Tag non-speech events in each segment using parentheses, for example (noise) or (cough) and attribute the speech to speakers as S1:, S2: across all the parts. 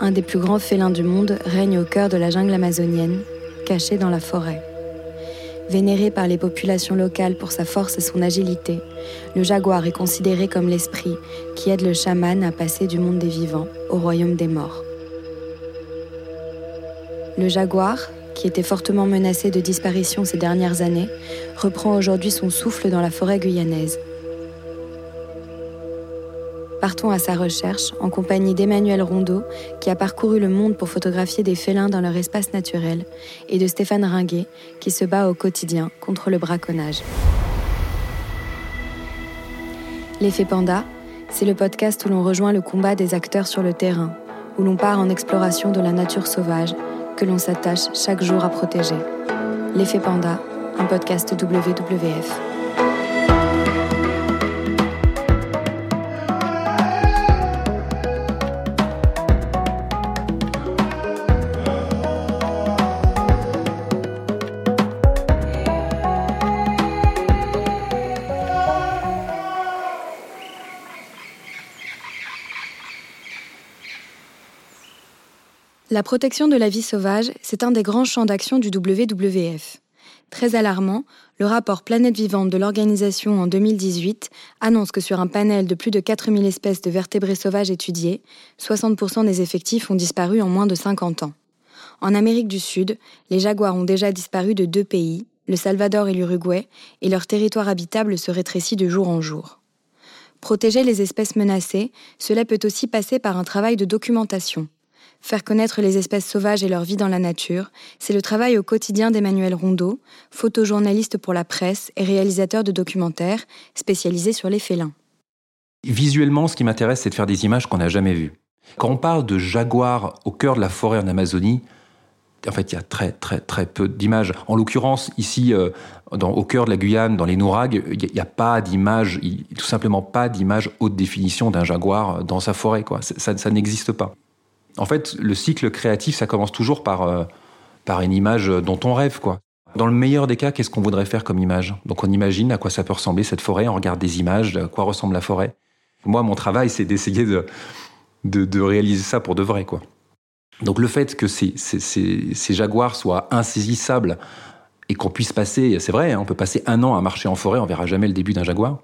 S1: un des plus grands félins du monde, règne au cœur de la jungle amazonienne, caché dans la forêt. Vénéré par les populations locales pour sa force et son agilité, le jaguar est considéré comme l'esprit qui aide le chaman à passer du monde des vivants au royaume des morts. Le jaguar, qui était fortement menacé de disparition ces dernières années, reprend aujourd'hui son souffle dans la forêt guyanaise. Partons à sa recherche en compagnie d'Emmanuel Rondeau, qui a parcouru le monde pour photographier des félins dans leur espace naturel, et de Stéphane Ringuet, qui se bat au quotidien contre le braconnage. L'effet panda, c'est le podcast où l'on rejoint le combat des acteurs sur le terrain, où l'on part en exploration de la nature sauvage que l'on s'attache chaque jour à protéger. L'effet panda, un podcast WWF. La protection de la vie sauvage, c'est un des grands champs d'action du WWF. Très alarmant, le rapport Planète Vivante de l'organisation en 2018 annonce que sur un panel de plus de 4000 espèces de vertébrés sauvages étudiés, 60% des effectifs ont disparu en moins de 50 ans. En Amérique du Sud, les jaguars ont déjà disparu de deux pays, le Salvador et l'Uruguay, et leur territoire habitable se rétrécit de jour en jour. Protéger les espèces menacées, cela peut aussi passer par un travail de documentation. Faire connaître les espèces sauvages et leur vie dans la nature, c'est le travail au quotidien d'Emmanuel Rondeau, photojournaliste pour la presse et réalisateur de documentaires spécialisé sur les félins.
S2: Visuellement, ce qui m'intéresse, c'est de faire des images qu'on n'a jamais vues. Quand on parle de jaguars au cœur de la forêt en Amazonie, en fait, il y a très très très peu d'images. En l'occurrence, ici, euh, au cœur de la Guyane, dans les Nouragues, il n'y a, pas d'image, tout simplement pas d'image haute définition d'un jaguar dans sa forêt. Quoi. ça n'existe pas. En fait, le cycle créatif, ça commence toujours par, euh, par une image dont on rêve, quoi. Dans le meilleur des cas, qu'est-ce qu'on voudrait faire comme image? Donc on imagine à quoi ça peut ressembler cette forêt, on regarde des images, à quoi ressemble la forêt. Moi, mon travail, c'est d'essayer de, de, réaliser ça pour de vrai, quoi. Donc le fait que ces, ces, jaguars soient insaisissables et qu'on puisse passer, c'est vrai, hein, on peut passer un an à marcher en forêt, on verra jamais le début d'un jaguar.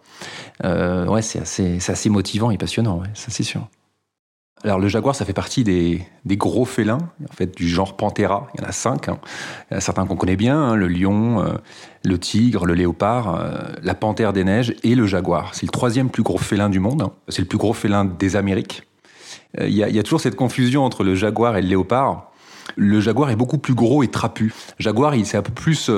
S2: Euh, ouais, c'est assez, assez motivant et passionnant, ouais, ça c'est sûr. Alors le jaguar, ça fait partie des, gros félins, en fait du genre Panthera. Il y en a cinq. Hein. Y certains qu'on connaît bien hein, le lion, euh, le tigre, le léopard, euh, la panthère des neiges et le jaguar. C'est le troisième plus gros félin du monde. Hein. C'est le plus gros félin des Amériques. Euh, il y, a, toujours cette confusion entre le jaguar et le léopard. Le jaguar est beaucoup plus gros et trapu. jaguar, il c'est un peu plus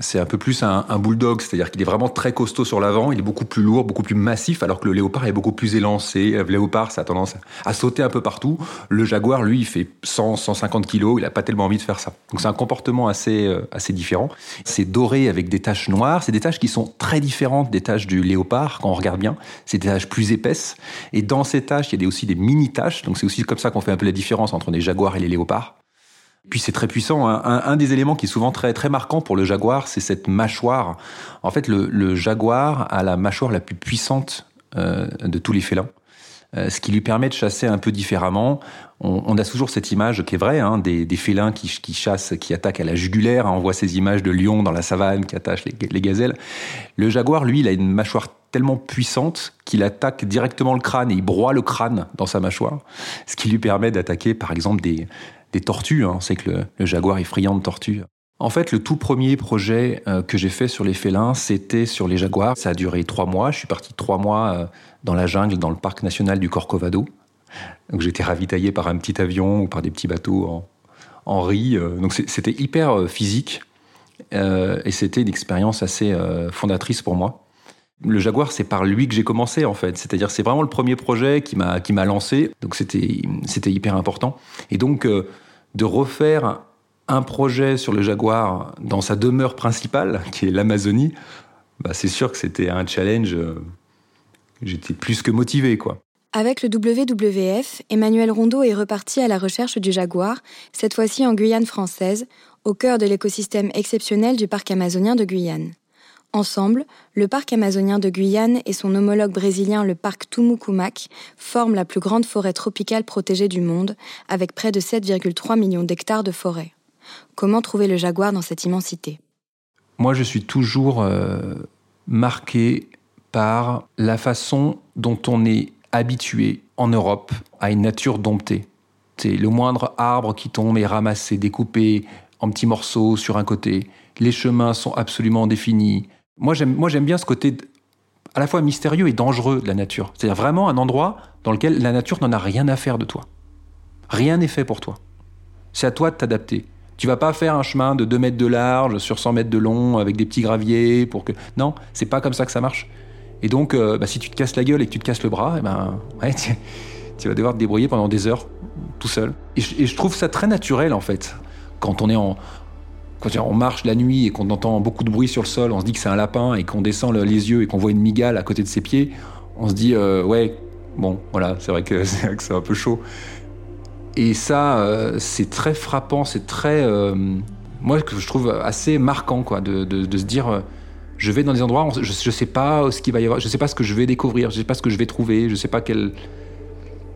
S2: c'est un peu plus un, bulldog, c'est-à-dire qu'il est vraiment très costaud sur l'avant, il est beaucoup plus lourd, beaucoup plus massif, alors que le léopard est beaucoup plus élancé. Le léopard, ça a tendance à sauter un peu partout. Le jaguar, lui, il fait 100, 150 kilos, il n'a pas tellement envie de faire ça. Donc c'est un comportement assez, euh, assez différent. C'est doré avec des taches noires, c'est des taches qui sont très différentes des taches du léopard, quand on regarde bien. C'est des taches plus épaisses. Et dans ces taches, il y a aussi des mini-taches, donc c'est aussi comme ça qu'on fait un peu la différence entre les jaguars et les léopards. Puis c'est très puissant. Un, des éléments qui est souvent très très marquant pour le jaguar, c'est cette mâchoire. En fait, le, jaguar a la mâchoire la plus puissante euh, de tous les félins, euh, ce qui lui permet de chasser un peu différemment. On, a toujours cette image qui est vraie, hein, des, félins qui, chassent, qui attaquent à la jugulaire. On voit ces images de lions dans la savane qui attachent les, gazelles. Le jaguar, lui, il a une mâchoire tellement puissante qu'il attaque directement le crâne et il broie le crâne dans sa mâchoire, ce qui lui permet d'attaquer par exemple des, tortues. Hein. C'est que le, jaguar est friand de tortues. En fait, le tout premier projet euh, que j'ai fait sur les félins, c'était sur les jaguars. Ça a duré trois mois. Je suis parti trois mois euh, dans la jungle, dans le parc national du Corcovado. Donc j'étais ravitaillé par un petit avion ou par des petits bateaux en, riz. Euh. donc c'était hyper physique et c'était une expérience assez fondatrice pour moi. Le Jaguar, c'est par lui que j'ai commencé en fait. C'est-à-dire, c'est vraiment le premier projet qui m'a lancé. Donc c'était c'était hyper important. Et donc de refaire un projet sur le Jaguar dans sa demeure principale, qui est l'Amazonie, bah, c'est sûr que c'était un challenge. Euh, j'étais plus que motivé, quoi.
S1: Avec le WWF, Emmanuel Rondeau est reparti à la recherche du jaguar, cette fois-ci en Guyane française, au cœur de l'écosystème exceptionnel du parc amazonien de Guyane. Ensemble, le parc amazonien de Guyane et son homologue brésilien le parc Tumucumac forment la plus grande forêt tropicale protégée du monde, avec près de 7,3 millions d'hectares de forêt. Comment trouver le jaguar dans cette immensité?
S2: Moi, je suis toujours euh, marqué par la façon dont on est habitué en Europe à une nature domptée. C'est le moindre arbre qui tombe est ramassé, découpé en petits morceaux sur un côté. Les chemins sont absolument définis. Moi, j'aime, bien ce côté à la fois mystérieux et dangereux de la nature. C'est-à-dire vraiment un endroit dans lequel la nature n'en a rien à faire de toi. Rien n'est fait pour toi. C'est à toi de t'adapter. Tu vas pas faire un chemin de 2 mètres de large sur 100 mètres de long avec des petits graviers pour que. Non, c'est pas comme ça que ça marche. Et donc, euh, bah, si tu te casses la gueule et que tu te casses le bras, eh ben, ouais, tu, vas devoir te débrouiller pendant des heures tout seul. Et je trouve ça très naturel en fait. Quand on est en, quand on marche la nuit et qu'on entend beaucoup de bruit sur le sol, on se dit que c'est un lapin et qu'on descend les yeux et qu'on voit une migale à côté de ses pieds, on se dit euh, ouais, bon, voilà, c'est vrai que (laughs) c'est un peu chaud. Et ça, euh, c'est très frappant, c'est très, euh, moi, je trouve assez marquant, quoi, de, se dire, je vais dans des endroits, je, je sais pas ce qu'il va y avoir, je sais pas ce que je vais découvrir, je sais pas ce que je vais trouver, je sais pas quel,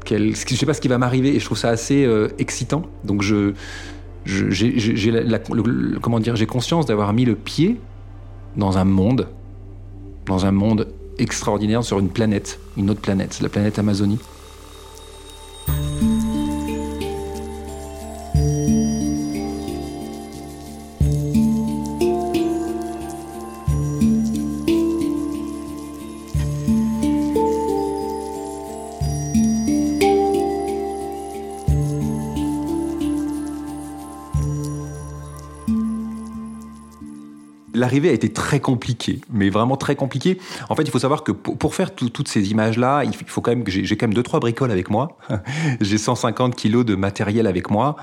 S2: quel je sais pas ce qui va m'arriver, et je trouve ça assez excitant. Donc je j'ai conscience d'avoir mis le pied dans un monde, dans un monde extraordinaire sur une planète, une autre planète, la planète Amazonie. L'arrivée a été très compliquée, mais vraiment très compliquée. En fait, il faut savoir que pour, faire toutes ces images-là, il faut quand même que j'ai quand même deux trois bricoles avec moi. (laughs) j'ai 150 kilos de matériel avec moi.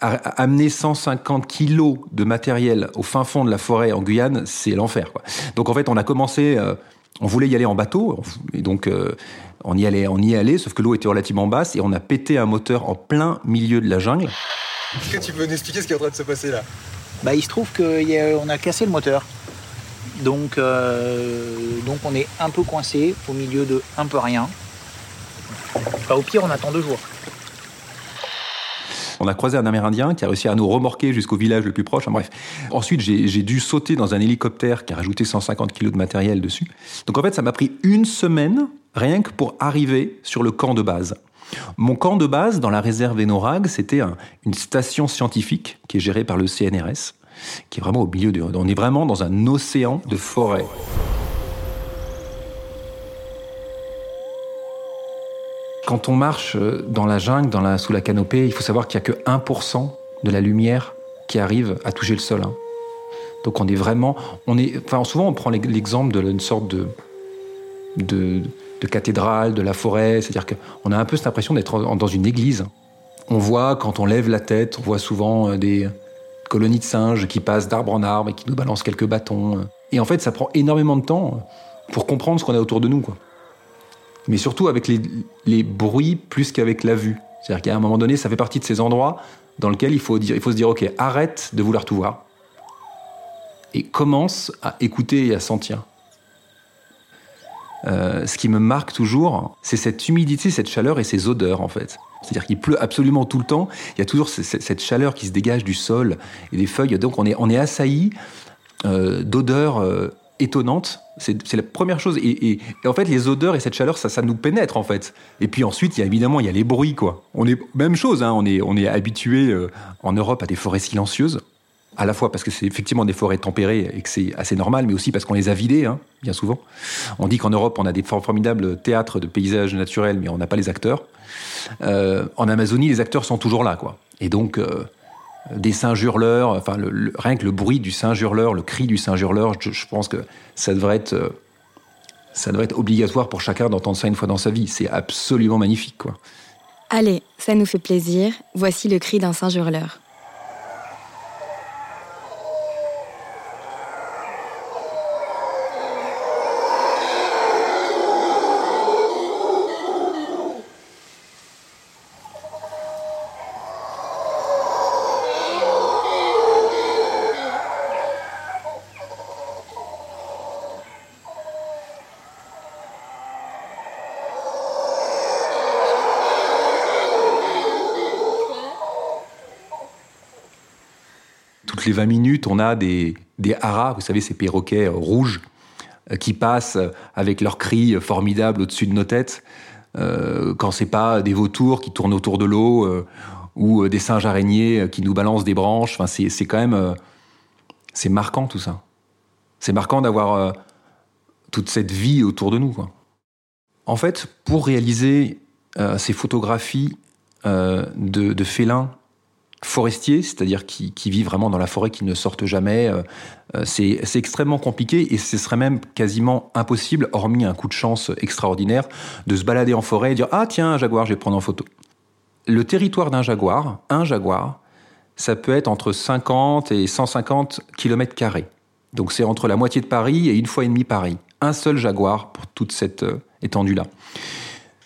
S2: amener 150 kilos de matériel au fin fond de la forêt en Guyane, c'est l'enfer. Donc en fait, on a commencé, euh, on voulait y aller en bateau, et donc euh, on y allait, on y allait, sauf que l'eau était relativement basse et on a pété un moteur en plein milieu de la jungle.
S3: Est-ce que tu peux nous expliquer ce qui est en train de se passer là?
S4: Bah, il se trouve qu'on a cassé le moteur. Donc, euh, donc on est un peu coincé au milieu de un peu rien. Bah, au pire, on attend deux jours.
S2: On a croisé un Amérindien qui a réussi à nous remorquer jusqu'au village le plus proche. bref. Ensuite, j'ai dû sauter dans un hélicoptère qui a rajouté 150 kilos de matériel dessus. Donc en fait, ça m'a pris une semaine rien que pour arriver sur le camp de base. Mon camp de base dans la réserve Enorag, c'était une station scientifique qui est gérée par le CNRS, qui est vraiment au milieu de... On est vraiment dans un océan de forêt. Quand on marche euh, dans la jungle, dans la, sous la canopée, il faut savoir qu'il n'y a que 1% de la lumière qui arrive à toucher le sol. Hein. Donc on est vraiment... On est, enfin, souvent on prend l'exemple d'une sorte de, de de cathédrale, de la forêt. C'est-à-dire qu'on a un peu cette impression d'être dans une église. On voit, quand on lève la tête, on voit souvent euh, des colonies de singes qui passent d'arbre en arbre et qui nous balancent quelques bâtons. Et en fait, ça prend énormément de temps pour comprendre ce qu'on a autour de nous. Mais surtout avec les, bruits plus qu'avec la vue. C'est-à-dire qu'à un moment donné, ça fait partie de ces endroits dans lesquels il faut, dire, il faut se dire, OK, arrête de vouloir tout voir. Et commence à écouter et à sentir. Euh, ce qui me marque toujours, c'est cette humidité, cette chaleur et ces odeurs en fait. C'est-à-dire qu'il pleut absolument tout le temps. Il y a toujours cette chaleur qui se dégage du sol et des feuilles. Donc on est, assailli euh, d'odeurs euh, étonnantes. C'est la première chose. Et, en fait, les odeurs et cette chaleur, ça, nous pénètre en fait. Et puis ensuite, il y a évidemment, il y a les bruits quoi. On est même chose. Hein, on est habitué en Europe à des forêts silencieuses à la fois parce que c'est effectivement des forêts tempérées et que c'est assez normal, mais aussi parce qu'on les a vidées, hein, bien souvent. On dit qu'en Europe, on a des formidables théâtres de paysages naturels, mais on n'a pas les acteurs. Euh, en Amazonie, les acteurs sont toujours là, quoi. Et donc, euh, des singes hurleurs, enfin, rien que le bruit du singe hurleur, le cri du singe hurleur, je, pense que ça devrait être, euh, ça devrait être obligatoire pour chacun d'entendre ça une fois dans sa vie. C'est absolument magnifique, quoi.
S1: Allez, ça nous fait plaisir. Voici le cri d'un singe hurleur.
S2: Les 20 minutes, on a des, des haras, vous savez, ces perroquets euh, rouges euh, qui passent avec leurs cris formidables au-dessus de nos têtes. Euh, quand c'est pas des vautours qui tournent autour de l'eau euh, ou des singes araignées qui nous balancent des branches. Enfin, c'est, quand même c'est marquant tout ça. C'est marquant d'avoir toute cette vie autour de nous. En fait, pour réaliser ces photographies de félins forestiers, c'est-à-dire qui, qui, vivent vraiment dans la forêt, qui ne sortent jamais. Euh, euh, c'est extrêmement compliqué et ce serait même quasiment impossible, hormis un coup de chance extraordinaire, de se balader en forêt et dire Ah tiens, un jaguar, je vais prendre en photo. Le territoire d'un jaguar, un jaguar, ça peut être entre 50 et 150 km. Donc c'est entre la moitié de Paris et une fois et demie Paris. Un seul jaguar pour toute cette euh, étendue-là.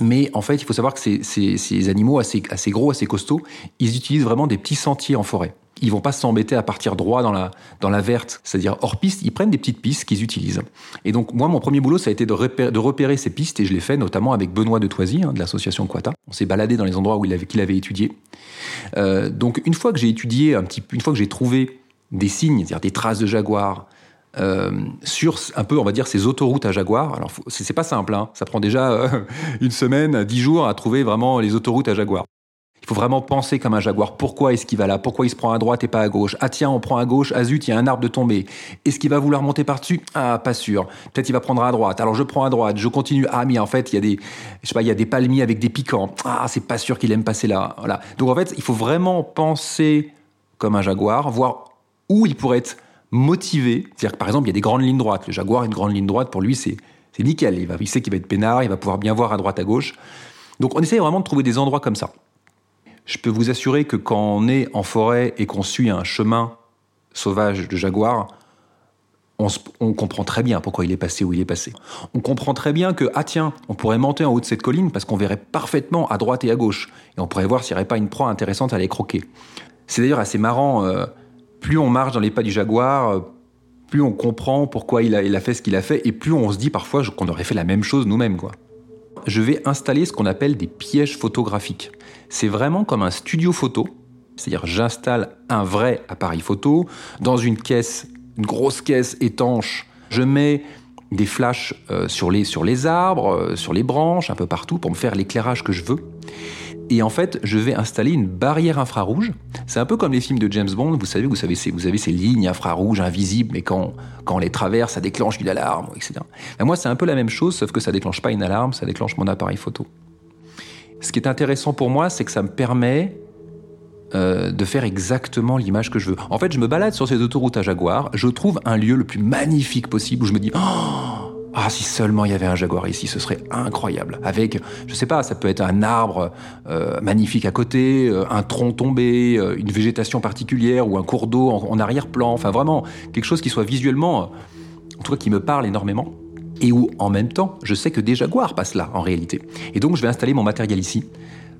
S2: Mais en fait, il faut savoir que ces, animaux assez, gros, assez costauds, ils utilisent vraiment des petits sentiers en forêt. Ils vont pas s'embêter à partir droit dans la, dans la verte, c'est-à-dire hors piste, ils prennent des petites pistes qu'ils utilisent. Et donc, moi, mon premier boulot, ça a été de repérer, ces pistes, et je l'ai fait notamment avec Benoît de Toisy, hein, de l'association Quata. On s'est baladé dans les endroits où il avait, qu'il avait étudié. Euh, donc, une fois que j'ai étudié un petit une fois que j'ai trouvé des signes, c'est-à-dire des traces de jaguars, euh, sur un peu, on va dire, ces autoroutes à Jaguar. Alors, c'est pas simple, hein. ça prend déjà euh, (laughs) une semaine, dix jours à trouver vraiment les autoroutes à Jaguar. Il faut vraiment penser comme un jaguar. Pourquoi est-ce qu'il va là? Pourquoi il se prend à droite et pas à gauche? Ah tiens, on prend à gauche. Ah zut, il y a un arbre de tomber. Est-ce qu'il va vouloir monter par-dessus? Ah, pas sûr. Peut-être il va prendre à droite. Alors je prends à droite, je continue. Ah mais en fait, il y a des, je sais pas, il y a des palmiers avec des piquants. Ah, c'est pas sûr qu'il aime passer là. Voilà. Donc en fait, il faut vraiment penser comme un jaguar, voir où il pourrait être motivé. C'est-à-dire que par exemple, il y a des grandes lignes droites. Le Jaguar, une grande ligne droite, pour lui, c'est nickel. Il, va, il sait qu'il va être peinard, il va pouvoir bien voir à droite, à gauche. Donc on essaye vraiment de trouver des endroits comme ça. Je peux vous assurer que quand on est en forêt et qu'on suit un chemin sauvage de jaguar, on, comprend très bien pourquoi il est passé où il est passé. On comprend très bien que, ah tiens, on pourrait monter en haut de cette colline parce qu'on verrait parfaitement à droite et à gauche. Et on pourrait voir s'il n'y aurait pas une proie intéressante à aller croquer. C'est d'ailleurs assez marrant. Euh, plus on marche dans les pas du jaguar, euh, plus on comprend pourquoi il a, fait ce qu'il a fait, et plus on se dit parfois qu'on aurait fait la même chose nous-mêmes. Je vais installer ce qu'on appelle des pièges photographiques. C'est vraiment comme un studio photo, c'est-à-dire j'installe un vrai appareil photo dans une caisse, une grosse caisse étanche. Je mets des flashs euh, sur, les, sur les arbres, euh, sur les branches, un peu partout pour me faire l'éclairage que je veux. Et en fait, je vais installer une barrière infrarouge. C'est un peu comme les films de James Bond. Vous savez, vous, savez, vous avez ces lignes infrarouges invisibles, mais quand, quand on les traverse, ça déclenche une alarme, etc. Ben moi, c'est un peu la même chose, sauf que ça déclenche pas une alarme, ça déclenche mon appareil photo. Ce qui est intéressant pour moi, c'est que ça me permet euh, de faire exactement l'image que je veux. En fait, je me balade sur ces autoroutes à Jaguar, je trouve un lieu le plus magnifique possible où je me dis, oh, ah, si seulement il y avait un jaguar ici, ce serait incroyable. Avec, je sais pas, ça peut être un arbre euh, magnifique à côté, euh, un tronc tombé, euh, une végétation particulière ou un cours d'eau en, arrière-plan. Enfin, vraiment quelque chose qui soit visuellement, en tout cas, qui me parle énormément. Et où, en même temps, je sais que des jaguars passent là, en réalité. Et donc, je vais installer mon matériel ici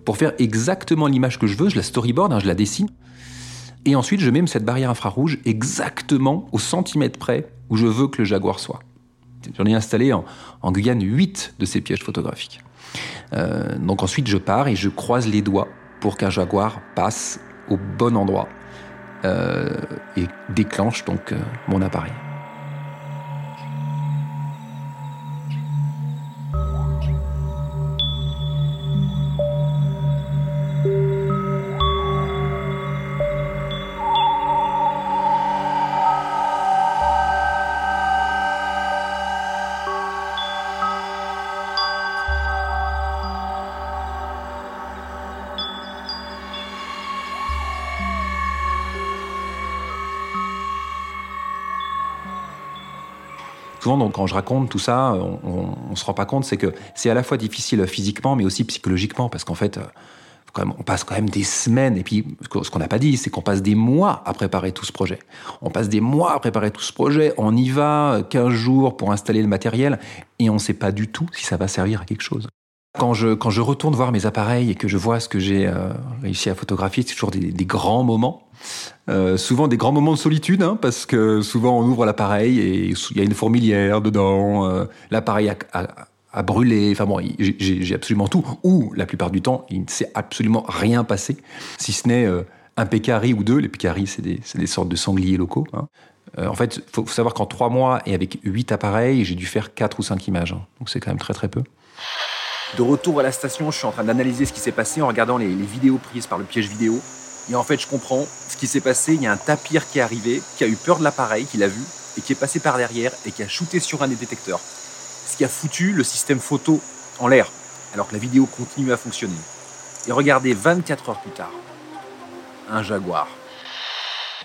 S2: pour faire exactement l'image que je veux. Je la storyboard, hein, je la dessine. Et ensuite, je mets cette barrière infrarouge exactement au centimètre près où je veux que le jaguar soit. J'en ai installé en, Guyane 8 de ces pièges photographiques. Euh, donc ensuite, je pars et je croise les doigts pour qu'un jaguar passe au bon endroit euh, et déclenche donc euh, mon appareil. Souvent, donc, quand je raconte tout ça, on, ne se rend pas compte, c'est que c'est à la fois difficile physiquement, mais aussi psychologiquement, parce qu'en fait, euh, on passe quand même des semaines, et puis ce qu'on n'a pas dit, c'est qu'on passe des mois à préparer tout ce projet. On passe des mois à préparer tout ce projet, on y va 15 jours pour installer le matériel, et on ne sait pas du tout si ça va servir à quelque chose. Quand je, quand je retourne voir mes appareils et que je vois ce que j'ai euh, réussi à photographier, c'est toujours des, grands moments. Euh, souvent des grands moments de solitude, hein, parce que souvent on ouvre l'appareil et il y a une fourmilière dedans, euh, l'appareil a, brûlé, enfin bon, j'ai absolument tout. Ou la plupart du temps, il ne s'est absolument rien passé, si ce n'est un pécari ou deux. Les pécaris, c'est des, des, sortes de sangliers locaux. Hein. En fait, il faut, savoir qu'en trois mois et avec huit appareils, j'ai dû faire quatre ou cinq images. Hein. Donc c'est quand même très très peu.
S5: De retour à la station, je suis en train d'analyser ce qui s'est passé en regardant les, vidéos prises par le piège vidéo. Et en fait, je comprends ce qui s'est passé. Il y a un tapir qui est arrivé, qui a eu peur de l'appareil, qui l'a vu, et qui est passé par derrière et qui a shooté sur un des détecteurs. Ce qui a foutu le système photo en l'air, alors que la vidéo continue à fonctionner. Et regardez, 24 heures plus tard, un jaguar.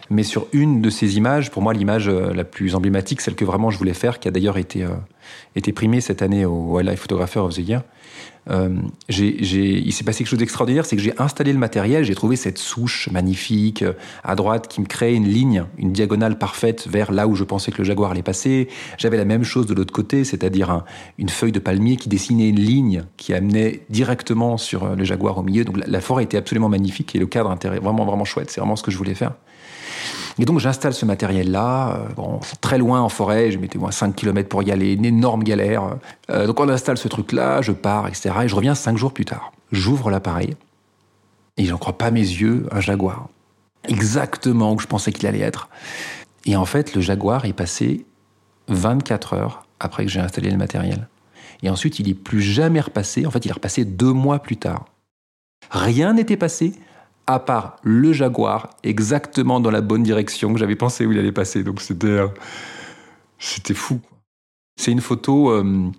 S2: Mais sur une de ces images, pour moi l'image euh, la plus emblématique, celle que vraiment je voulais faire, qui a d'ailleurs été, euh, été primée cette année au Wildlife Photographer of the Year, euh, il s'est passé quelque chose d'extraordinaire, c'est que j'ai installé le matériel, j'ai trouvé cette souche magnifique à droite qui me crée une ligne, une diagonale parfaite vers là où je pensais que le jaguar allait passer. J'avais la même chose de l'autre côté, c'est-à-dire une feuille de palmier qui dessinait une ligne qui amenait directement sur le jaguar au milieu. Donc la, forêt était absolument magnifique et le cadre vraiment vraiment chouette. C'est vraiment ce que je voulais faire. Et donc j'installe ce matériel-là, euh, très loin en forêt, je mettais moi 5 km pour y aller, une énorme galère. Euh, donc on installe ce truc-là, je pars, etc. Et je reviens 5 jours plus tard. J'ouvre l'appareil, et j'en crois pas mes yeux, un jaguar. Exactement où je pensais qu'il allait être. Et en fait, le jaguar est passé 24 heures après que j'ai installé le matériel. Et ensuite, il n'est plus jamais repassé. En fait, il est repassé deux mois plus tard. Rien n'était passé, à part le Jaguar, exactement dans la bonne direction que j'avais pensé où il allait passer. Donc c'était euh, c'était fou. C'est une photo euh,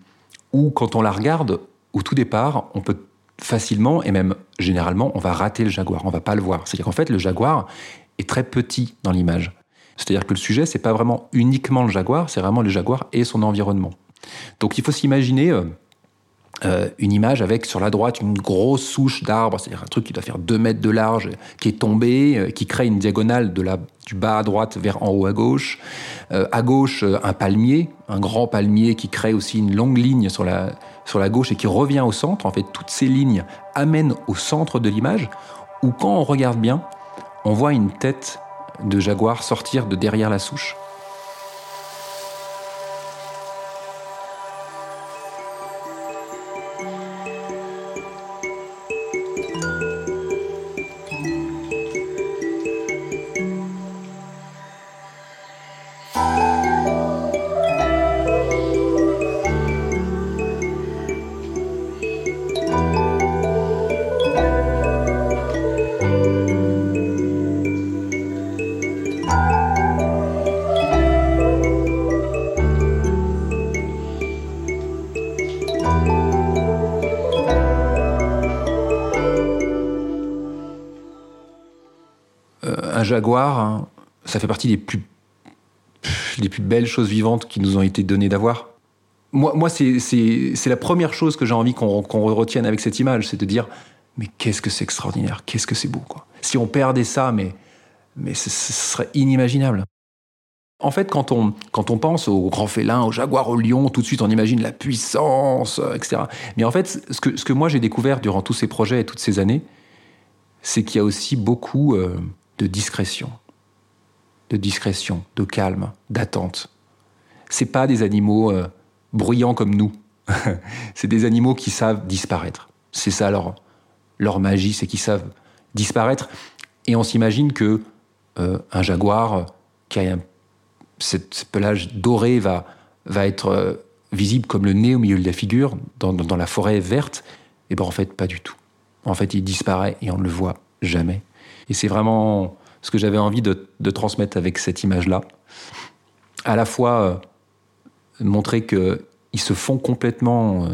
S2: où, quand on la regarde, au tout départ, on peut facilement, et même généralement, on va rater le Jaguar, on va pas le voir. C'est-à-dire qu'en fait, le Jaguar est très petit dans l'image. C'est-à-dire que le sujet, c'est pas vraiment uniquement le Jaguar, c'est vraiment le Jaguar et son environnement. Donc il faut s'imaginer... Euh, euh, une image avec sur la droite une grosse souche d'arbre, c'est-à-dire un truc qui doit faire 2 mètres de large, qui est tombé, euh, qui crée une diagonale de la, du bas à droite vers en haut à gauche. Euh, à gauche, un palmier, un grand palmier qui crée aussi une longue ligne sur la, sur la gauche et qui revient au centre. En fait, toutes ces lignes amènent au centre de l'image, où quand on regarde bien, on voit une tête de jaguar sortir de derrière la souche. Jaguar, hein, ça fait partie des plus, belles choses vivantes qui nous ont été données d'avoir. Moi, moi c'est la première chose que j'ai envie qu'on retienne avec cette image, c'est de dire mais qu'est-ce que c'est extraordinaire, qu'est-ce que c'est beau. Quoi. Si on perdait ça, mais, mais ce, serait inimaginable. En fait, quand on, quand on pense aux grands félins, aux jaguars, aux lions, tout de suite on imagine la puissance, euh, etc. Mais en fait, ce que, ce que moi j'ai découvert durant tous ces projets et toutes ces années, c'est qu'il y a aussi beaucoup euh, de discrétion, de discrétion, de calme, d'attente. C'est pas des animaux euh, bruyants comme nous. (laughs) c'est des animaux qui savent disparaître. C'est ça leur, leur magie, c'est qu'ils savent disparaître. Et on s'imagine que euh, un jaguar qui a un, ce pelage doré va, va être euh, visible comme le nez au milieu de la figure, dans, dans, la forêt verte. Et bien en fait, pas du tout. En fait, il disparaît et on ne le voit jamais. Et c'est vraiment ce que j'avais envie de, transmettre avec cette image-là. À la fois euh, montrer qu'ils se font complètement euh,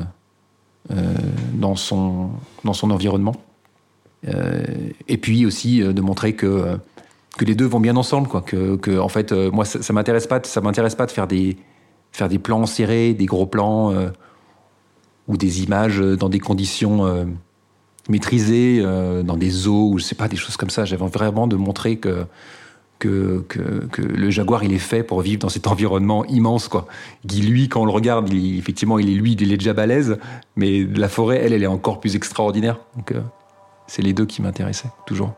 S2: euh, dans, son, dans son environnement. et puis aussi de montrer que, que les deux vont bien ensemble. Quoi. Que, que en fait, moi, ça, ne m'intéresse pas, ça pas de faire des, faire des plans serrés, des gros plans ou des images dans des conditions maîtriser euh, dans des eaux ou je sais pas des choses comme ça. J'avais vraiment de montrer que que, que, le jaguar il est fait pour vivre dans cet environnement immense quoi. Qui lui quand on le regarde, il, effectivement il est lui, il est déjà balèze, mais la forêt elle elle est encore plus extraordinaire. Donc euh, c'est les deux qui m'intéressaient toujours.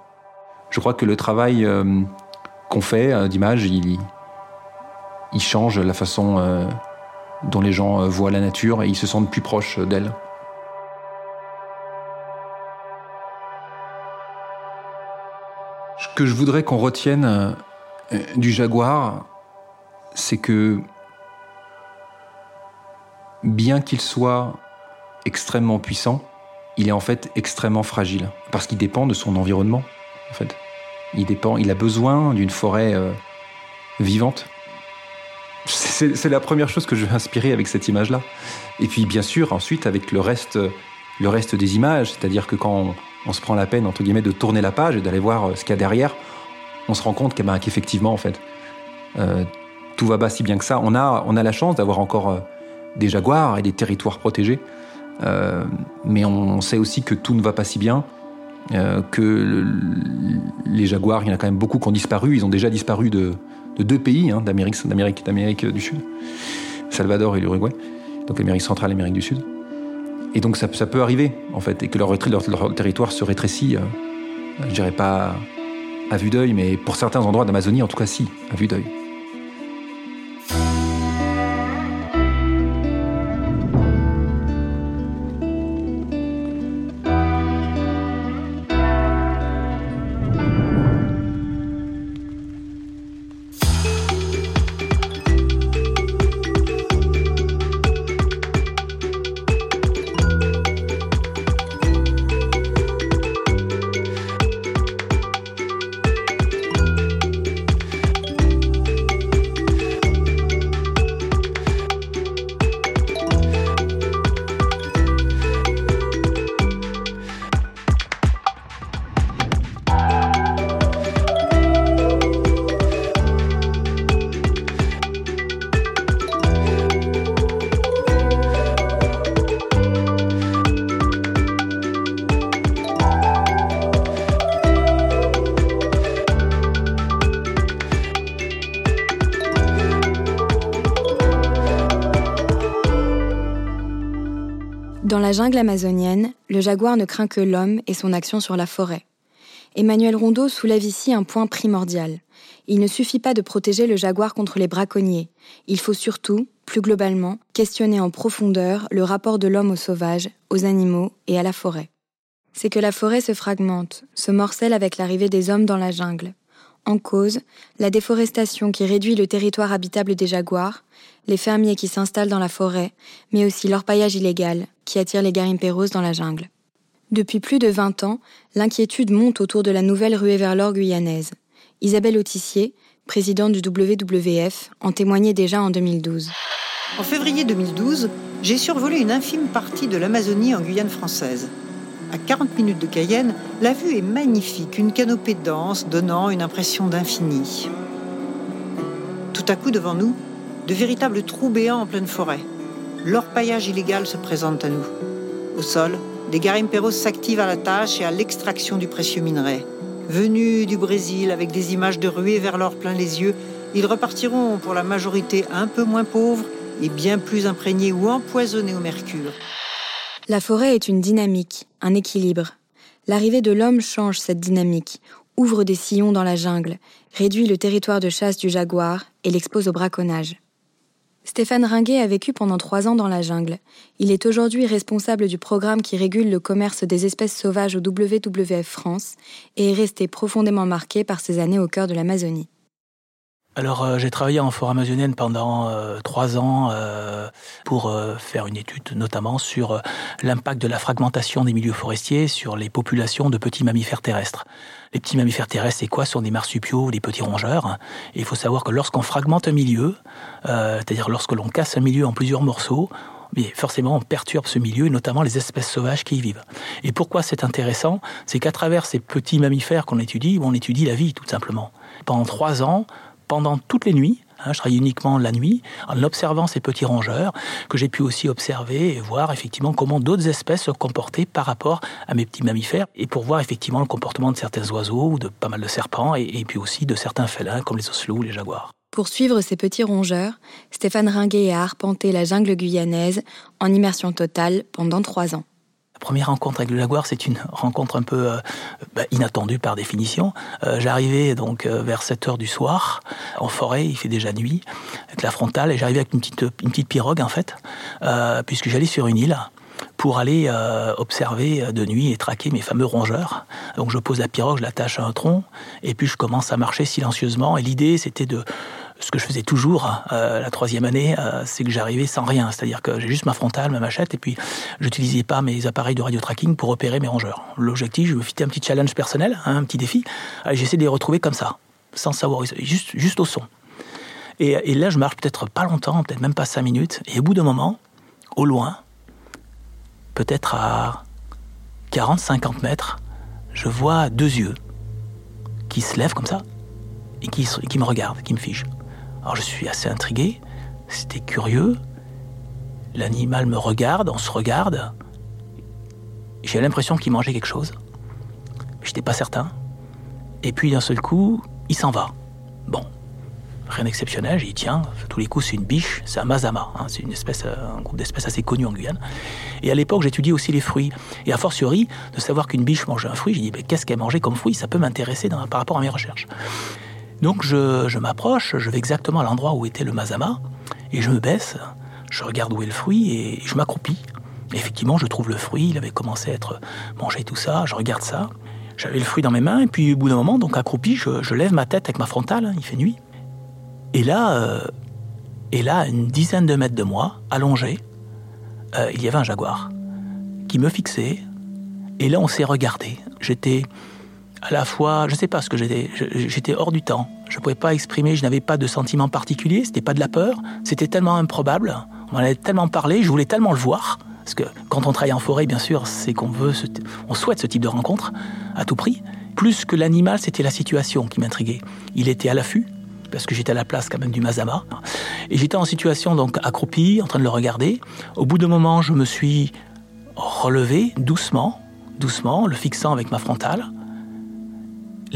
S2: Je crois que le travail euh, qu'on fait d'image, il, il change la façon dont les gens voient la nature et ils se sentent plus proches d'elle. Que je voudrais qu'on retienne euh, du jaguar, c'est que bien qu'il soit extrêmement puissant, il est en fait extrêmement fragile parce qu'il dépend de son environnement. En fait, il dépend, il a besoin d'une forêt euh, vivante. C'est la première chose que je veux inspirer avec cette image-là. Et puis bien sûr, ensuite avec le reste, le reste des images, c'est-à-dire que quand on, se prend la peine entre guillemets de tourner la page et d'aller voir euh, ce qu'il y a derrière, on se rend compte qu'effectivement en fait, euh, tout va pas si bien que ça. On a, on a la chance d'avoir encore des jaguars et des territoires protégés. Euh, mais on sait aussi que tout ne va pas si bien, euh, que les jaguars, il y en a quand même beaucoup qui ont disparu. Ils ont déjà disparu de, deux pays hein, d'Amérique, d'Amérique, du Sud, Salvador et l'Uruguay, donc Amérique centrale, Amérique du Sud. Et donc ça, peut arriver, en fait, et que leur, territoire se rétrécit, euh, je dirais pas à vue d'œil, mais pour certains endroits d'Amazonie, en tout cas si, à vue d'œil.
S1: Dans la jungle amazonienne, le jaguar ne craint que l'homme et son action sur la forêt. Emmanuel Rondeau soulève ici un point primordial. Il ne suffit pas de protéger le jaguar contre les braconniers. Il faut surtout, plus globalement, questionner en profondeur le rapport de l'homme aux sauvages, aux animaux et à la forêt. C'est que la forêt se fragmente, se morcelle avec l'arrivée des hommes dans la jungle. En cause, la déforestation qui réduit le territoire habitable des jaguars, les fermiers qui s'installent dans la forêt, mais aussi l'orpaillage illégal qui attire les garimperos dans la jungle. Depuis plus de 20 ans, l'inquiétude monte autour de la nouvelle ruée vers l'or guyanaise. Isabelle Autissier, présidente du WWF, en témoignait déjà en 2012.
S6: En février 2012, j'ai survolé une infime partie de l'Amazonie en Guyane française. À 40 minutes de Cayenne, la vue est magnifique, une canopée dense donnant une impression d'infini. Tout à coup devant nous, de véritables trous béants en pleine forêt. L'orpaillage illégal se présente à nous. Au sol, des garimperos s'activent à la tâche et à l'extraction du précieux minerai. Venus du Brésil avec des images de ruées vers l'or plein les yeux, ils repartiront pour la majorité un peu moins pauvres et bien plus imprégnés ou empoisonnés au mercure.
S1: La forêt est une dynamique, un équilibre. L'arrivée de l'homme change cette dynamique, ouvre des sillons dans la jungle, réduit le territoire de chasse du jaguar et l'expose au braconnage. Stéphane Ringuet a vécu pendant trois ans dans la jungle. Il est aujourd'hui responsable du programme qui régule le commerce des espèces sauvages au WWF France et est resté profondément marqué par ses années au cœur de l'Amazonie.
S4: Alors euh, j'ai travaillé en forêt amazonienne pendant euh, trois ans euh, pour faire une étude notamment sur l'impact de la fragmentation des milieux forestiers sur les populations de petits mammifères terrestres. Les petits mammifères terrestres, c'est quoi? Ce sont des marsupiaux ou des petits rongeurs. Et il faut savoir que lorsqu'on fragmente un milieu, c'est-à-dire lorsque l'on casse un milieu en plusieurs morceaux, mais forcément on perturbe ce milieu, notamment les espèces sauvages qui y vivent. Et pourquoi c'est intéressant? C'est qu'à travers ces petits mammifères qu'on étudie, on étudie la vie tout simplement. Pendant trois ans, pendant toutes les nuits. Hein, je travaille uniquement la nuit, en observant ces petits rongeurs, que j'ai pu aussi observer et voir effectivement comment d'autres espèces se comportaient par rapport à mes petits mammifères, et pour voir effectivement le comportement de certains oiseaux, ou de pas mal de serpents, et, puis aussi de certains félins comme les osselets ou les jaguars.
S1: Pour suivre ces petits rongeurs, Stéphane Ringuet a arpenté la jungle guyanaise en immersion totale pendant trois ans.
S4: La première rencontre avec le jaguar, c'est une rencontre un peu euh, bah, inattendue par définition. Euh, j'arrivais donc euh, vers 7 heures du soir, en forêt, il fait déjà nuit, avec la frontale, et j'arrivais avec une petite, une petite pirogue en fait, puisque j'allais sur une île. pour aller observer de nuit et traquer mes fameux rongeurs. Donc je pose la pirogue, je l'attache à un tronc, et puis je commence à marcher silencieusement. Et l'idée, c'était de ce que je faisais toujours euh, la troisième année, euh, c'est que j'arrivais sans rien. C'est-à-dire que j'ai juste ma frontale, ma machette, et puis j'utilisais pas mes appareils de radio tracking pour repérer mes rongeurs. L'objectif, je me fitais un petit challenge personnel, hein, un petit défi. J'essaie de les retrouver comme ça, sans savoir, juste, juste au son. Et, là, je marche peut-être pas longtemps, peut-être même pas cinq minutes, et au bout d'un moment, au loin, peut-être à 40-50 mètres, je vois deux yeux qui se lèvent comme ça et qui, me regardent, qui me figent. Alors je suis assez intrigué, c'était curieux. L'animal me regarde, on se regarde. J'ai l'impression qu'il mangeait quelque chose. Je n'étais pas certain. Et puis d'un seul coup, il s'en va. Bon, rien d'exceptionnel, j'y tiens. tous les coups, c'est une biche, c'est un mazama. Hein. c'est une espèce, euh, un groupe d'espèces assez connu en Guyane. Et à l'époque, j'étudiais aussi les fruits. Et a fortiori, de savoir qu'une biche mangeait un fruit, j'ai dit, mais qu'est-ce qu'elle mangeait comme fruit? Ça peut m'intéresser par rapport à mes recherches. Donc je, m'approche, je vais exactement à l'endroit où était le mazama, et je me baisse, je regarde où est le fruit, et je m'accroupis. Effectivement, je trouve le fruit, il avait commencé à être mangé, tout ça, je regarde ça. J'avais le fruit dans mes mains, et puis au bout d'un moment, donc accroupi, je, lève ma tête avec ma frontale, hein, il fait nuit. Et là, euh, et là, une dizaine de mètres de moi, allongé, euh, il y avait un jaguar qui me fixait, et là on s'est regardé. J'étais à la fois, je sais pas ce que j'étais, j'étais hors du temps. Je pouvais pas exprimer, je n'avais pas de sentiment particulier, c'était pas de la peur, c'était tellement improbable, on en avait tellement parlé, je voulais tellement le voir. Parce que quand on travaille en forêt, bien sûr, c'est qu'on veut, on souhaite ce type de rencontre à tout prix. Plus que l'animal, c'était la situation qui m'intriguait. Il était à l'affût, parce que j'étais à la place quand même du Mazama. Et j'étais en situation donc accroupi, en train de le regarder. Au bout d'un moment, je me suis relevé doucement, doucement, le fixant avec ma frontale.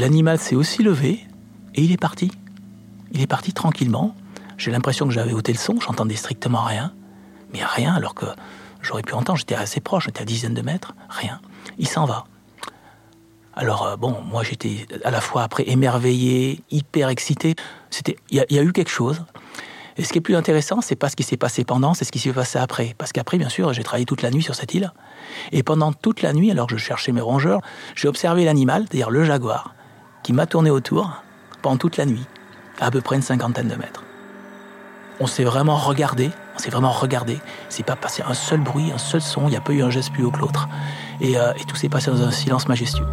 S4: L'animal s'est aussi levé et il est parti. Il est parti tranquillement. J'ai l'impression que j'avais ôté le son, j'entendais strictement rien. Mais rien, alors que j'aurais pu entendre, j'étais assez proche, j'étais à dizaines de mètres, rien. Il s'en va. Alors euh, bon, moi j'étais à la fois après émerveillé, hyper excité. C'était, il y, a eu quelque chose. Et ce qui est plus intéressant, c'est pas ce qui s'est passé pendant, c'est ce qui s'est passé après. Parce qu'après, bien sûr, j'ai travaillé toute la nuit sur cette île. Et pendant toute la nuit, alors que je cherchais mes rongeurs, j'ai observé l'animal, c'est-à-dire le jaguar, qui m'a tourné autour pendant toute la nuit, à, peu près une cinquantaine de mètres. On s'est vraiment regardé, on s'est vraiment regardé. C'est pas passé un seul bruit, un seul son, il n'y a pas eu un geste plus haut que l'autre. Et, euh, et tout s'est passé dans un silence majestueux.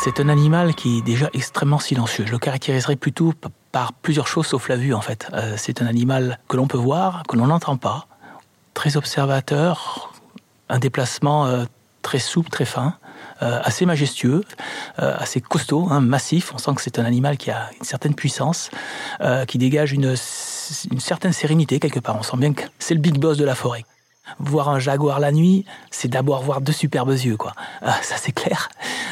S4: C'est un animal qui est déjà extrêmement silencieux. Je le caractériserais plutôt par plusieurs choses sauf la vue en fait. Euh, c'est un animal que l'on peut voir, que l'on n'entend pas, très observateur, un déplacement euh, très souple, très fin, euh, assez majestueux, assez costaud, hein, massif. On sent que c'est un animal qui a une certaine puissance, qui dégage une, une certaine sérénité quelque part. On sent bien que c'est le big boss de la forêt. Voir un jaguar la nuit, c'est d'abord voir deux superbes yeux, quoi. Ah, ça c'est clair.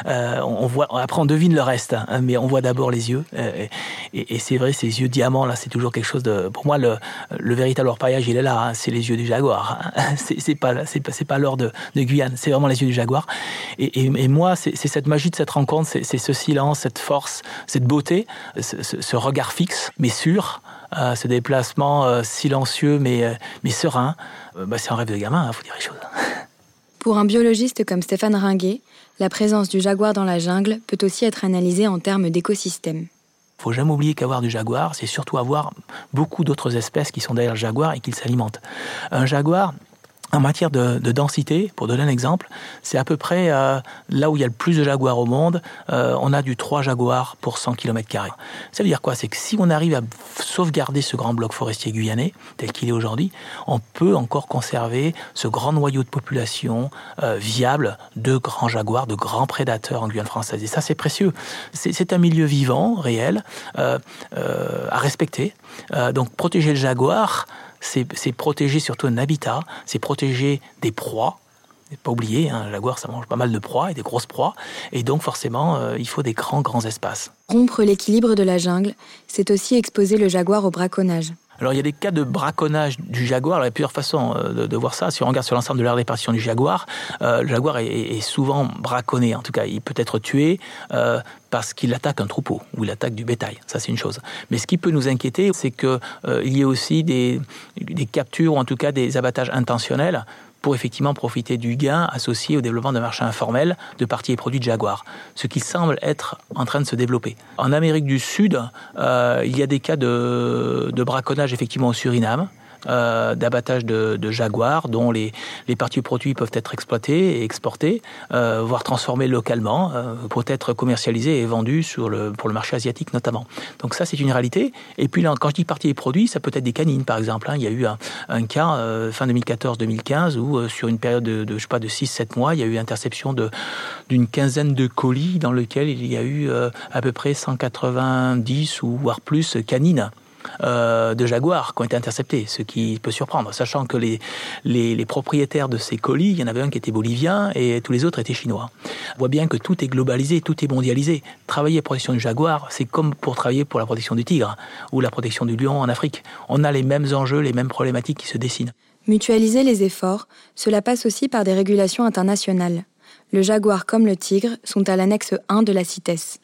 S4: Euh, on voit, après on devine le reste, hein, mais on voit d'abord les yeux. Euh, et, c'est vrai, ces yeux diamants là, c'est toujours quelque chose de. Pour moi, le, véritable orpaillage, il est là. Hein, c'est les yeux du jaguar. Hein. (laughs) C'est pas, c'est pas, pas l'or de, Guyane. C'est vraiment les yeux du jaguar. Et, moi, c'est cette magie de cette rencontre, c'est ce silence, cette force, cette beauté, ce, regard fixe, mais sûr. Euh, ce déplacement silencieux mais, mais serein, bah, c'est un rêve de gamin, il faut dire les choses. (laughs)
S1: Pour un biologiste comme Stéphane Ringuet, la présence du jaguar dans la jungle peut aussi être analysée en termes d'écosystème.
S4: Il faut jamais oublier qu'avoir du jaguar, c'est surtout avoir beaucoup d'autres espèces qui sont derrière le jaguar et qui s'alimentent. Un jaguar, en matière de, densité, pour donner un exemple, c'est à peu près euh, là où il y a le plus de jaguars au monde, euh, on a du 3 jaguars pour 100 km. Ça veut dire quoi? C'est que si on arrive à sauvegarder ce grand bloc forestier guyanais, tel qu'il est aujourd'hui, on peut encore conserver ce grand noyau de population euh, viable de grands jaguars, de grands prédateurs en Guyane française. Et ça, c'est précieux. C'est un milieu vivant, réel, à respecter. donc protéger le jaguar, c'est protéger surtout un habitat, c'est protéger des proies, pas oublier, un hein, jaguar, ça mange pas mal de proies et des grosses proies. Et donc, forcément, euh, il faut des grands, grands espaces.
S1: Rompre l'équilibre de la jungle, c'est aussi exposer le jaguar au braconnage.
S4: Alors il y a des cas de braconnage du jaguar. il y a plusieurs façons euh, de, voir ça. Si on regarde sur l'ensemble de l'aire répartition du jaguar, euh, le jaguar est, souvent braconné. En tout cas, il peut être tué euh, parce qu'il attaque un troupeau ou il attaque du bétail. Ça, c'est une chose. Mais ce qui peut nous inquiéter, c'est qu'il y ait aussi des, des captures ou en tout cas des abattages intentionnels pour effectivement profiter du gain associé au développement d'un marché informel de parties et produits de Jaguar, ce qui semble être en train de se développer. En Amérique du Sud, euh, il y a des cas de, de braconnage effectivement au Suriname, euh, d'abattage de, jaguars dont les, les parties produits peuvent être exploitées et exportées, euh, voire transformées localement euh, pour être commercialisées et vendues sur le, pour le marché asiatique notamment. Donc ça, c'est une réalité. Et puis, quand je dis parties et produits, ça peut être des canines, par exemple. Hein. Il y a eu un, cas fin 2014-2015 où, sur une période de, de je sais pas, de 6-7 mois, il y a eu interception d'une quinzaine de colis dans lequel il y a eu à peu près 190 ou voire plus canines. Euh, de jaguars qui ont été interceptés, ce qui peut surprendre, sachant que les, les, propriétaires de ces colis, il y en avait un qui était bolivien et tous les autres étaient chinois. On voit bien que tout est globalisé, tout est mondialisé. Travailler pour la protection du jaguar, c'est comme pour travailler pour la protection du tigre ou la protection du lion en Afrique. On a les mêmes enjeux, les mêmes problématiques qui se dessinent.
S1: Mutualiser les efforts, cela passe aussi par des régulations internationales. Le jaguar comme le tigre sont à l'annexe 1 de la CITES.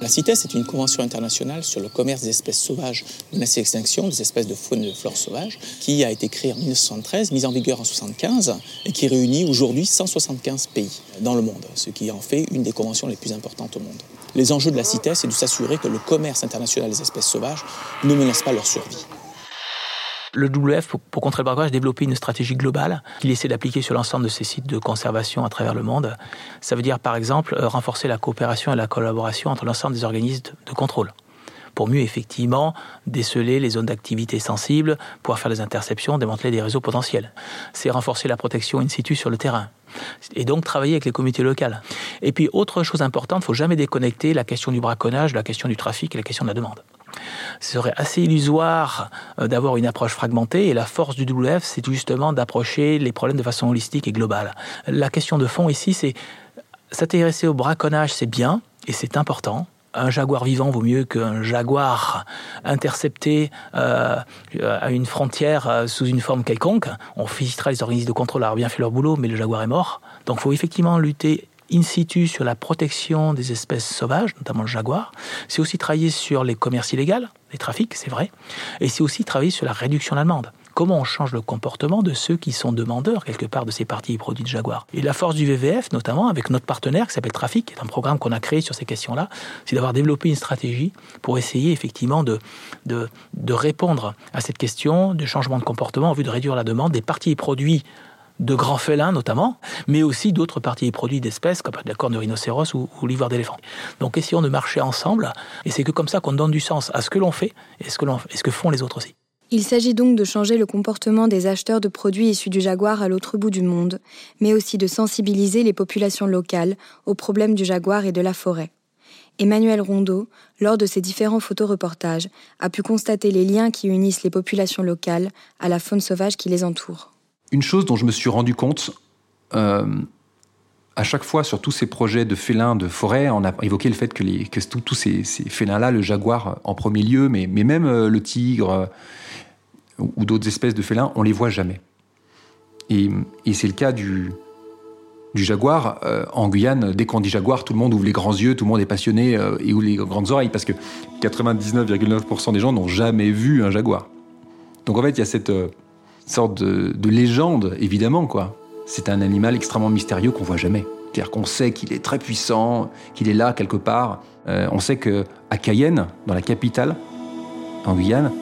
S7: La CITES est une convention internationale sur le commerce des espèces sauvages menacées d'extinction, des espèces de faune et de flore sauvages, qui a été créée en 1973, mise en vigueur en 1975 et qui réunit aujourd'hui 175 pays dans le monde, ce qui en fait une des conventions les plus importantes au monde. Les enjeux de la CITES, c'est de s'assurer que le commerce international des espèces sauvages ne menace pas leur survie.
S4: Le WF, pour, contrer le braquage, a développé une stratégie globale qu'il essaie d'appliquer sur l'ensemble de ses sites de conservation à travers le monde. Ça veut dire, par exemple, euh, renforcer la coopération et la collaboration entre l'ensemble des organismes de contrôle pour mieux effectivement déceler les zones d'activité sensibles, pouvoir faire des interceptions, démanteler des réseaux potentiels. C'est renforcer la protection in situ sur le terrain et donc travailler avec les communautés locales. Et puis autre chose importante, il ne faut jamais déconnecter la question du braconnage, la question du trafic et la question de la demande. Ce serait assez illusoire euh, d'avoir une approche fragmentée et la force du WF, c'est justement d'approcher les problèmes de façon holistique et globale. La question de fond ici, c'est s'intéresser au braconnage, c'est bien et c'est important, un jaguar vivant vaut mieux qu'un jaguar intercepté euh, à une frontière euh, sous une forme quelconque. On félicitera les organismes de contrôle à avoir bien fait leur boulot, mais le jaguar est mort. Donc il faut effectivement lutter in situ sur la protection des espèces sauvages, notamment le jaguar. C'est aussi travailler sur les commerces illégaux, les trafics, c'est vrai. Et c'est aussi travailler sur la réduction de la demande. Comment on change le comportement de ceux qui sont demandeurs, quelque part, de ces parties et produits de Jaguar. Et la force du VVF, notamment avec notre partenaire qui s'appelle Trafic, qui est un programme qu'on a créé sur ces questions-là, c'est d'avoir développé une stratégie pour essayer effectivement de, de, de répondre à cette question de changement de comportement en vue de réduire la demande des parties et produits de grands félins notamment, mais aussi d'autres parties et produits d'espèces comme la corne de rhinocéros ou, l'ivoire d'éléphant. Donc essayons de marcher ensemble, et c'est que comme ça qu'on donne du sens à ce que l'on fait et ce que, et ce que font les autres aussi.
S1: Il s'agit donc de changer le comportement des acheteurs de produits issus du jaguar à l'autre bout du monde, mais aussi de sensibiliser les populations locales aux problèmes du jaguar et de la forêt. Emmanuel Rondeau, lors de ses différents photoreportages, a pu constater les liens qui unissent les populations locales à la faune sauvage qui les entoure
S2: une chose dont je me suis rendu compte euh, à chaque fois sur tous ces projets de félins de forêt, on a évoqué le fait que, tous ces, félins-là, le jaguar en premier lieu, mais, même euh, le tigre euh, ou d'autres espèces de félins, on les voit jamais. Et, c'est le cas du jaguar. en Guyane, dès qu'on dit jaguar, tout le monde ouvre les grands yeux, tout le monde est passionné et ouvre les grandes oreilles parce que 99,9% des gens n'ont jamais vu un jaguar. Donc en fait, il y a cette sorte de, légende, évidemment, quoi. C'est un animal extrêmement mystérieux qu'on voit jamais. C'est-à-dire qu'on sait qu'il est très puissant, qu'il est là quelque part. Euh, on sait que à Cayenne, dans la capitale, en Guyane,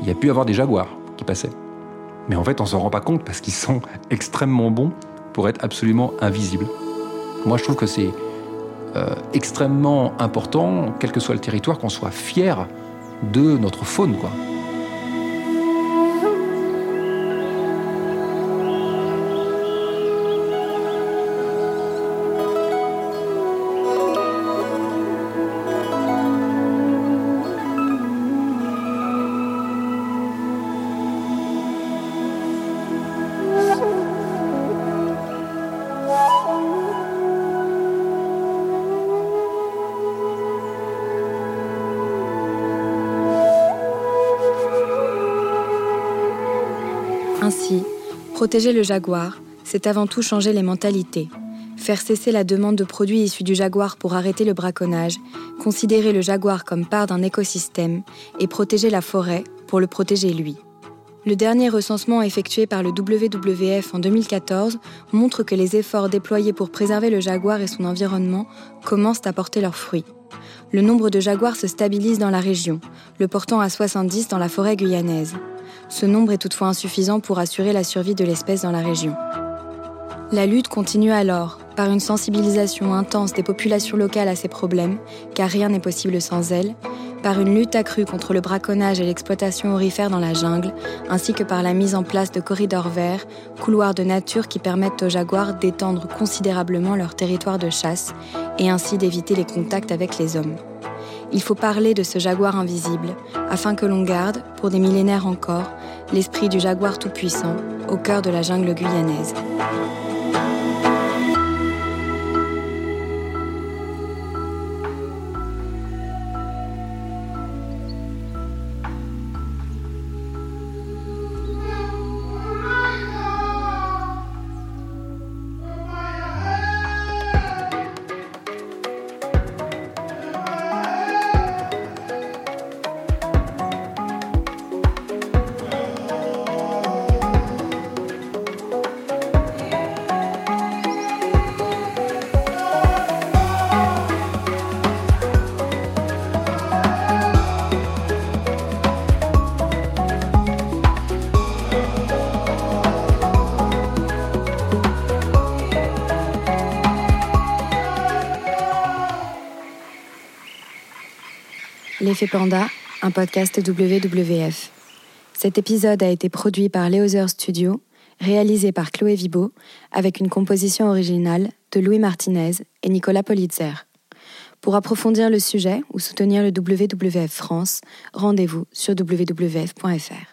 S2: il y a pu avoir des jaguars qui passaient. Mais en fait, on s'en rend pas compte parce qu'ils sont (laughs) extrêmement bons pour être absolument invisibles. Moi, je trouve que c'est euh, extrêmement important, quel que soit le territoire, qu'on soit fier de notre faune, quoi.
S1: Ainsi, protéger le jaguar, c'est avant tout changer les mentalités, faire cesser la demande de produits issus du jaguar pour arrêter le braconnage, considérer le jaguar comme part d'un écosystème et protéger la forêt pour le protéger lui. Le dernier recensement effectué par le WWF en 2014 montre que les efforts déployés pour préserver le jaguar et son environnement commencent à porter leurs fruits. Le nombre de jaguars se stabilise dans la région, le portant à 70 dans la forêt guyanaise. Ce nombre est toutefois insuffisant pour assurer la survie de l'espèce dans la région. La lutte continue alors, par une sensibilisation intense des populations locales à ces problèmes, car rien n'est possible sans elles, par une lutte accrue contre le braconnage et l'exploitation aurifère dans la jungle, ainsi que par la mise en place de corridors verts, couloirs de nature qui permettent aux jaguars d'étendre considérablement leur territoire de chasse et ainsi d'éviter les contacts avec les hommes. Il faut parler de ce jaguar invisible, afin que l'on garde, pour des millénaires encore, l'esprit du jaguar tout-puissant au cœur de la jungle guyanaise. L'effet Panda, un podcast WWF. Cet épisode a été produit par Leozer Studio, réalisé par Chloé Vibo, avec une composition originale de Louis Martinez et Nicolas Politzer. Pour approfondir le sujet ou soutenir le WWF France, rendez-vous sur wwf.fr.